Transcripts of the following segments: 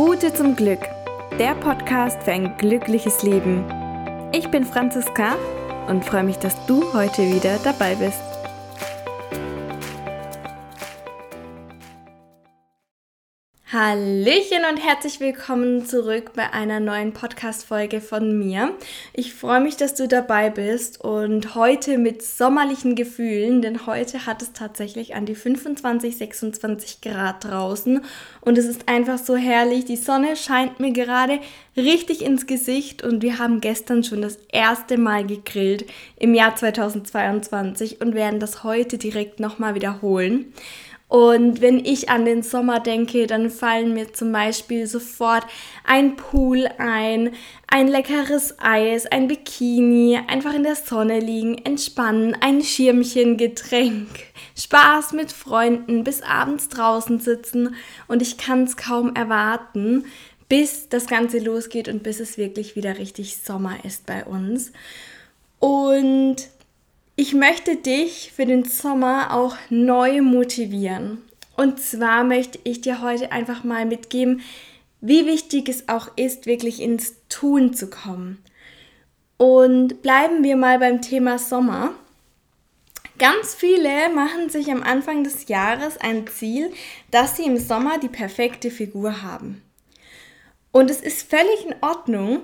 Route zum Glück, der Podcast für ein glückliches Leben. Ich bin Franziska und freue mich, dass du heute wieder dabei bist. Hallöchen und herzlich willkommen zurück bei einer neuen Podcast-Folge von mir. Ich freue mich, dass du dabei bist und heute mit sommerlichen Gefühlen, denn heute hat es tatsächlich an die 25, 26 Grad draußen und es ist einfach so herrlich. Die Sonne scheint mir gerade richtig ins Gesicht und wir haben gestern schon das erste Mal gegrillt im Jahr 2022 und werden das heute direkt nochmal wiederholen. Und wenn ich an den Sommer denke, dann fallen mir zum Beispiel sofort ein Pool ein, ein leckeres Eis, ein Bikini, einfach in der Sonne liegen, entspannen, ein Schirmchen, Getränk, Spaß mit Freunden, bis abends draußen sitzen und ich kann es kaum erwarten, bis das Ganze losgeht und bis es wirklich wieder richtig Sommer ist bei uns. Und ich möchte dich für den Sommer auch neu motivieren. Und zwar möchte ich dir heute einfach mal mitgeben, wie wichtig es auch ist, wirklich ins Tun zu kommen. Und bleiben wir mal beim Thema Sommer. Ganz viele machen sich am Anfang des Jahres ein Ziel, dass sie im Sommer die perfekte Figur haben. Und es ist völlig in Ordnung,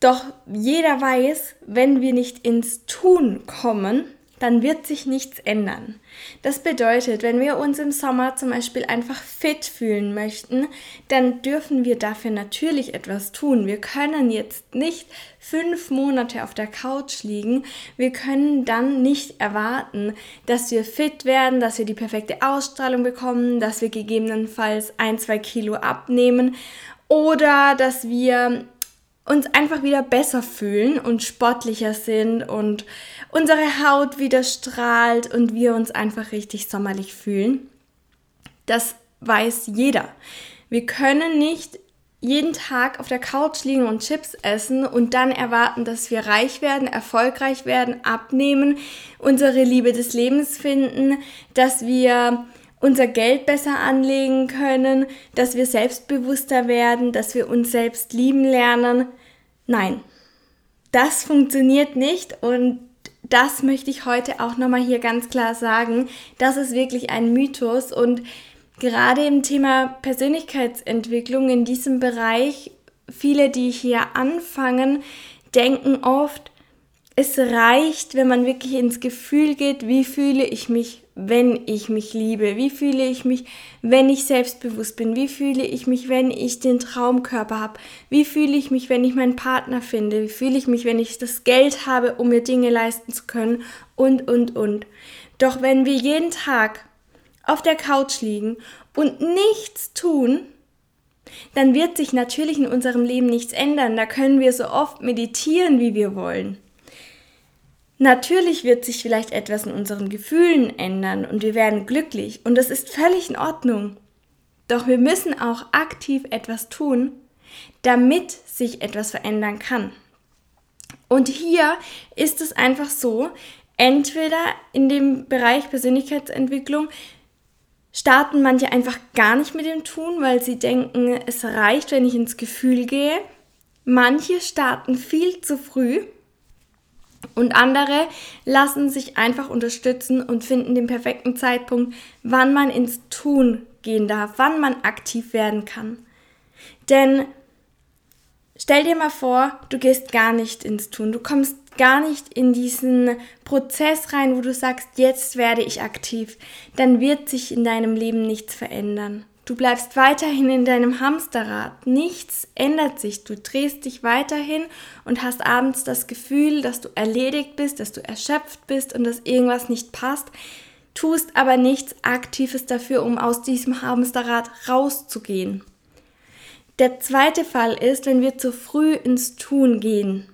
doch jeder weiß, wenn wir nicht ins Tun kommen, dann wird sich nichts ändern. Das bedeutet, wenn wir uns im Sommer zum Beispiel einfach fit fühlen möchten, dann dürfen wir dafür natürlich etwas tun. Wir können jetzt nicht fünf Monate auf der Couch liegen. Wir können dann nicht erwarten, dass wir fit werden, dass wir die perfekte Ausstrahlung bekommen, dass wir gegebenenfalls ein, zwei Kilo abnehmen oder dass wir uns einfach wieder besser fühlen und sportlicher sind und unsere Haut wieder strahlt und wir uns einfach richtig sommerlich fühlen. Das weiß jeder. Wir können nicht jeden Tag auf der Couch liegen und Chips essen und dann erwarten, dass wir reich werden, erfolgreich werden, abnehmen, unsere Liebe des Lebens finden, dass wir unser Geld besser anlegen können, dass wir selbstbewusster werden, dass wir uns selbst lieben lernen. Nein, das funktioniert nicht und das möchte ich heute auch nochmal hier ganz klar sagen. Das ist wirklich ein Mythos und gerade im Thema Persönlichkeitsentwicklung in diesem Bereich, viele, die hier anfangen, denken oft, es reicht, wenn man wirklich ins Gefühl geht, wie fühle ich mich, wenn ich mich liebe, wie fühle ich mich, wenn ich selbstbewusst bin, wie fühle ich mich, wenn ich den Traumkörper habe, wie fühle ich mich, wenn ich meinen Partner finde, wie fühle ich mich, wenn ich das Geld habe, um mir Dinge leisten zu können und, und, und. Doch wenn wir jeden Tag auf der Couch liegen und nichts tun, dann wird sich natürlich in unserem Leben nichts ändern. Da können wir so oft meditieren, wie wir wollen. Natürlich wird sich vielleicht etwas in unseren Gefühlen ändern und wir werden glücklich und das ist völlig in Ordnung. Doch wir müssen auch aktiv etwas tun, damit sich etwas verändern kann. Und hier ist es einfach so, entweder in dem Bereich Persönlichkeitsentwicklung starten manche einfach gar nicht mit dem Tun, weil sie denken, es reicht, wenn ich ins Gefühl gehe. Manche starten viel zu früh und andere lassen sich einfach unterstützen und finden den perfekten Zeitpunkt, wann man ins Tun gehen darf, wann man aktiv werden kann. Denn stell dir mal vor, du gehst gar nicht ins Tun, du kommst gar nicht in diesen Prozess rein, wo du sagst, jetzt werde ich aktiv, dann wird sich in deinem Leben nichts verändern. Du bleibst weiterhin in deinem Hamsterrad. Nichts ändert sich. Du drehst dich weiterhin und hast abends das Gefühl, dass du erledigt bist, dass du erschöpft bist und dass irgendwas nicht passt, tust aber nichts Aktives dafür, um aus diesem Hamsterrad rauszugehen. Der zweite Fall ist, wenn wir zu früh ins Tun gehen.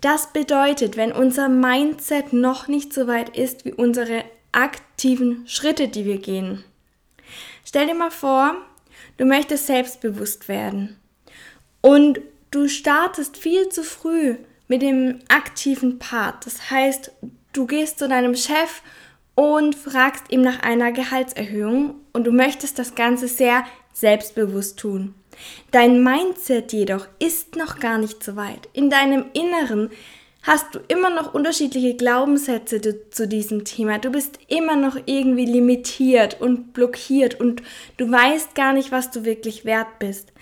Das bedeutet, wenn unser Mindset noch nicht so weit ist wie unsere aktiven Schritte, die wir gehen. Stell dir mal vor, du möchtest selbstbewusst werden und du startest viel zu früh mit dem aktiven Part. Das heißt, du gehst zu deinem Chef und fragst ihm nach einer Gehaltserhöhung und du möchtest das Ganze sehr selbstbewusst tun. Dein Mindset jedoch ist noch gar nicht so weit. In deinem Inneren hast du immer noch unterschiedliche Glaubenssätze zu diesem Thema. Du bist immer noch irgendwie limitiert und blockiert und du weißt gar nicht, was du wirklich wert bist.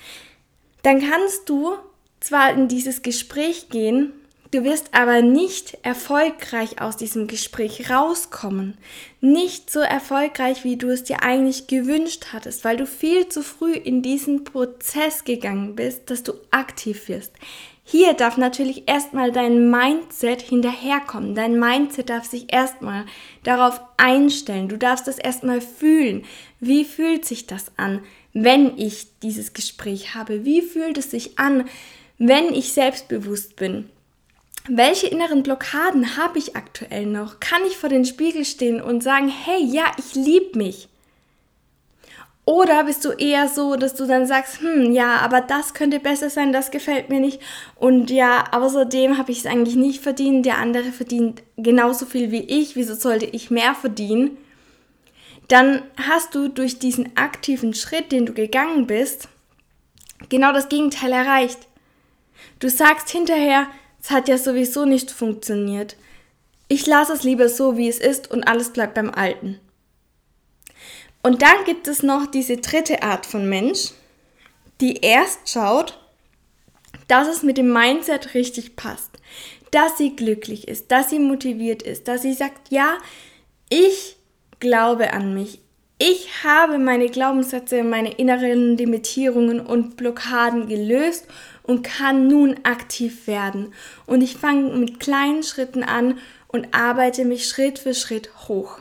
Dann kannst du zwar in dieses Gespräch gehen, du wirst aber nicht erfolgreich aus diesem Gespräch rauskommen. Nicht so erfolgreich, wie du es dir eigentlich gewünscht hattest, weil du viel zu früh in diesen Prozess gegangen bist, dass du aktiv wirst. Hier darf natürlich erstmal dein Mindset hinterherkommen. Dein Mindset darf sich erstmal darauf einstellen. Du darfst das erstmal fühlen. Wie fühlt sich das an, wenn ich dieses Gespräch habe? Wie fühlt es sich an, wenn ich selbstbewusst bin? Welche inneren Blockaden habe ich aktuell noch? Kann ich vor den Spiegel stehen und sagen, hey, ja, ich liebe mich? Oder bist du eher so, dass du dann sagst, hm, ja, aber das könnte besser sein, das gefällt mir nicht. Und ja, außerdem habe ich es eigentlich nicht verdient, der andere verdient genauso viel wie ich, wieso sollte ich mehr verdienen? Dann hast du durch diesen aktiven Schritt, den du gegangen bist, genau das Gegenteil erreicht. Du sagst hinterher, es hat ja sowieso nicht funktioniert. Ich lasse es lieber so, wie es ist und alles bleibt beim Alten. Und dann gibt es noch diese dritte Art von Mensch, die erst schaut, dass es mit dem Mindset richtig passt, dass sie glücklich ist, dass sie motiviert ist, dass sie sagt, ja, ich glaube an mich. Ich habe meine Glaubenssätze, meine inneren Limitierungen und Blockaden gelöst und kann nun aktiv werden. Und ich fange mit kleinen Schritten an und arbeite mich Schritt für Schritt hoch.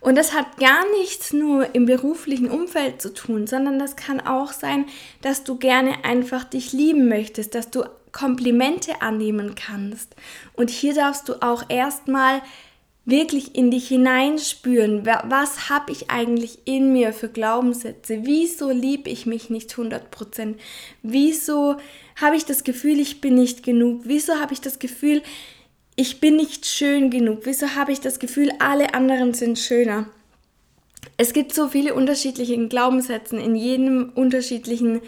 Und das hat gar nichts nur im beruflichen Umfeld zu tun, sondern das kann auch sein, dass du gerne einfach dich lieben möchtest, dass du Komplimente annehmen kannst. Und hier darfst du auch erstmal wirklich in dich hineinspüren, was habe ich eigentlich in mir für Glaubenssätze? Wieso liebe ich mich nicht 100%? Wieso habe ich das Gefühl, ich bin nicht genug? Wieso habe ich das Gefühl, ich bin nicht schön genug? Wieso habe ich das Gefühl, alle anderen sind schöner? Es gibt so viele unterschiedliche Glaubenssätze in jedem unterschiedlichen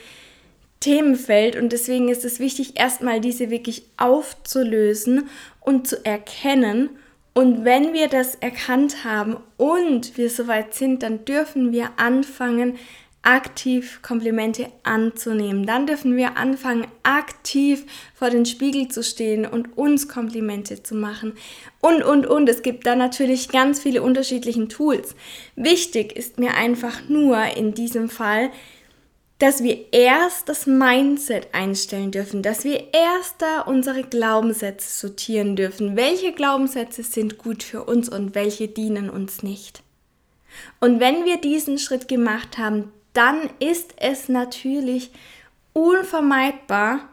Themenfeld und deswegen ist es wichtig, erstmal diese wirklich aufzulösen und zu erkennen. Und wenn wir das erkannt haben und wir soweit sind, dann dürfen wir anfangen, aktiv Komplimente anzunehmen. Dann dürfen wir anfangen, aktiv vor den Spiegel zu stehen und uns Komplimente zu machen. Und, und, und. Es gibt da natürlich ganz viele unterschiedliche Tools. Wichtig ist mir einfach nur in diesem Fall, dass wir erst das Mindset einstellen dürfen, dass wir erst da unsere Glaubenssätze sortieren dürfen. Welche Glaubenssätze sind gut für uns und welche dienen uns nicht? Und wenn wir diesen Schritt gemacht haben, dann ist es natürlich unvermeidbar,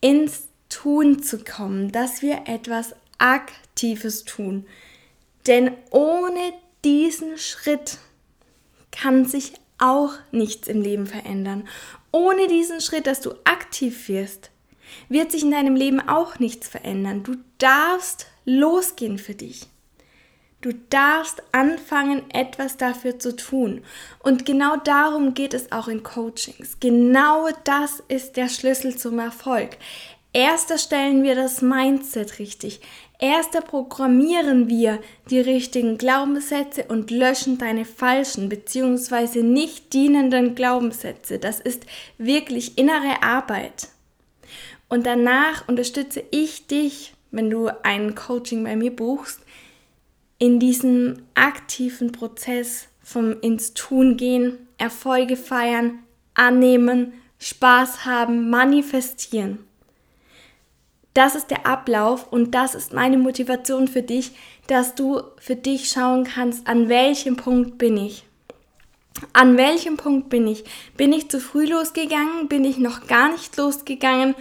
ins Tun zu kommen, dass wir etwas Aktives tun. Denn ohne diesen Schritt kann sich auch nichts im Leben verändern. Ohne diesen Schritt, dass du aktiv wirst, wird sich in deinem Leben auch nichts verändern. Du darfst losgehen für dich. Du darfst anfangen, etwas dafür zu tun. Und genau darum geht es auch in Coachings. Genau das ist der Schlüssel zum Erfolg. Erst stellen wir das Mindset richtig. Erst programmieren wir die richtigen Glaubenssätze und löschen deine falschen bzw. nicht dienenden Glaubenssätze. Das ist wirklich innere Arbeit. Und danach unterstütze ich dich, wenn du ein Coaching bei mir buchst, in diesem aktiven Prozess vom ins Tun gehen, Erfolge feiern, annehmen, Spaß haben, manifestieren. Das ist der Ablauf und das ist meine Motivation für dich, dass du für dich schauen kannst, an welchem Punkt bin ich. An welchem Punkt bin ich? Bin ich zu früh losgegangen? Bin ich noch gar nicht losgegangen?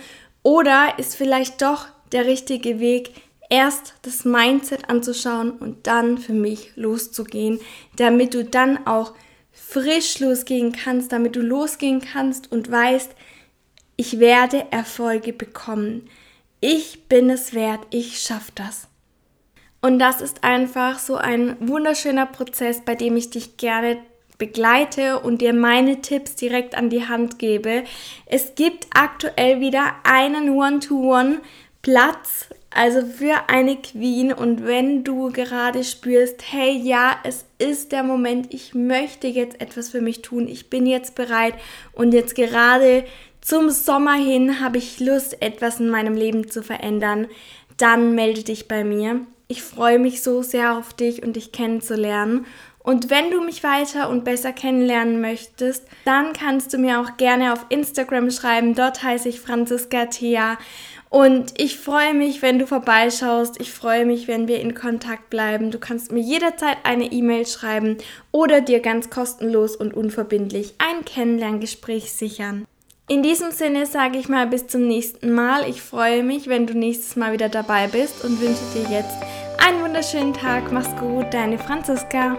Oder ist vielleicht doch der richtige Weg, erst das Mindset anzuschauen und dann für mich loszugehen, damit du dann auch frisch losgehen kannst, damit du losgehen kannst und weißt, ich werde Erfolge bekommen. Ich bin es wert, ich schaffe das. Und das ist einfach so ein wunderschöner Prozess, bei dem ich dich gerne begleite und dir meine Tipps direkt an die Hand gebe. Es gibt aktuell wieder einen One-to-One-Platz, also für eine Queen. Und wenn du gerade spürst, hey ja, es ist der Moment, ich möchte jetzt etwas für mich tun, ich bin jetzt bereit und jetzt gerade zum Sommer hin habe ich Lust, etwas in meinem Leben zu verändern, dann melde dich bei mir. Ich freue mich so sehr auf dich und dich kennenzulernen. Und wenn du mich weiter und besser kennenlernen möchtest, dann kannst du mir auch gerne auf Instagram schreiben. Dort heiße ich Franziska Thea. Und ich freue mich, wenn du vorbeischaust. Ich freue mich, wenn wir in Kontakt bleiben. Du kannst mir jederzeit eine E-Mail schreiben oder dir ganz kostenlos und unverbindlich ein Kennenlerngespräch sichern. In diesem Sinne sage ich mal bis zum nächsten Mal. Ich freue mich, wenn du nächstes Mal wieder dabei bist und wünsche dir jetzt einen wunderschönen Tag. Mach's gut, deine Franziska.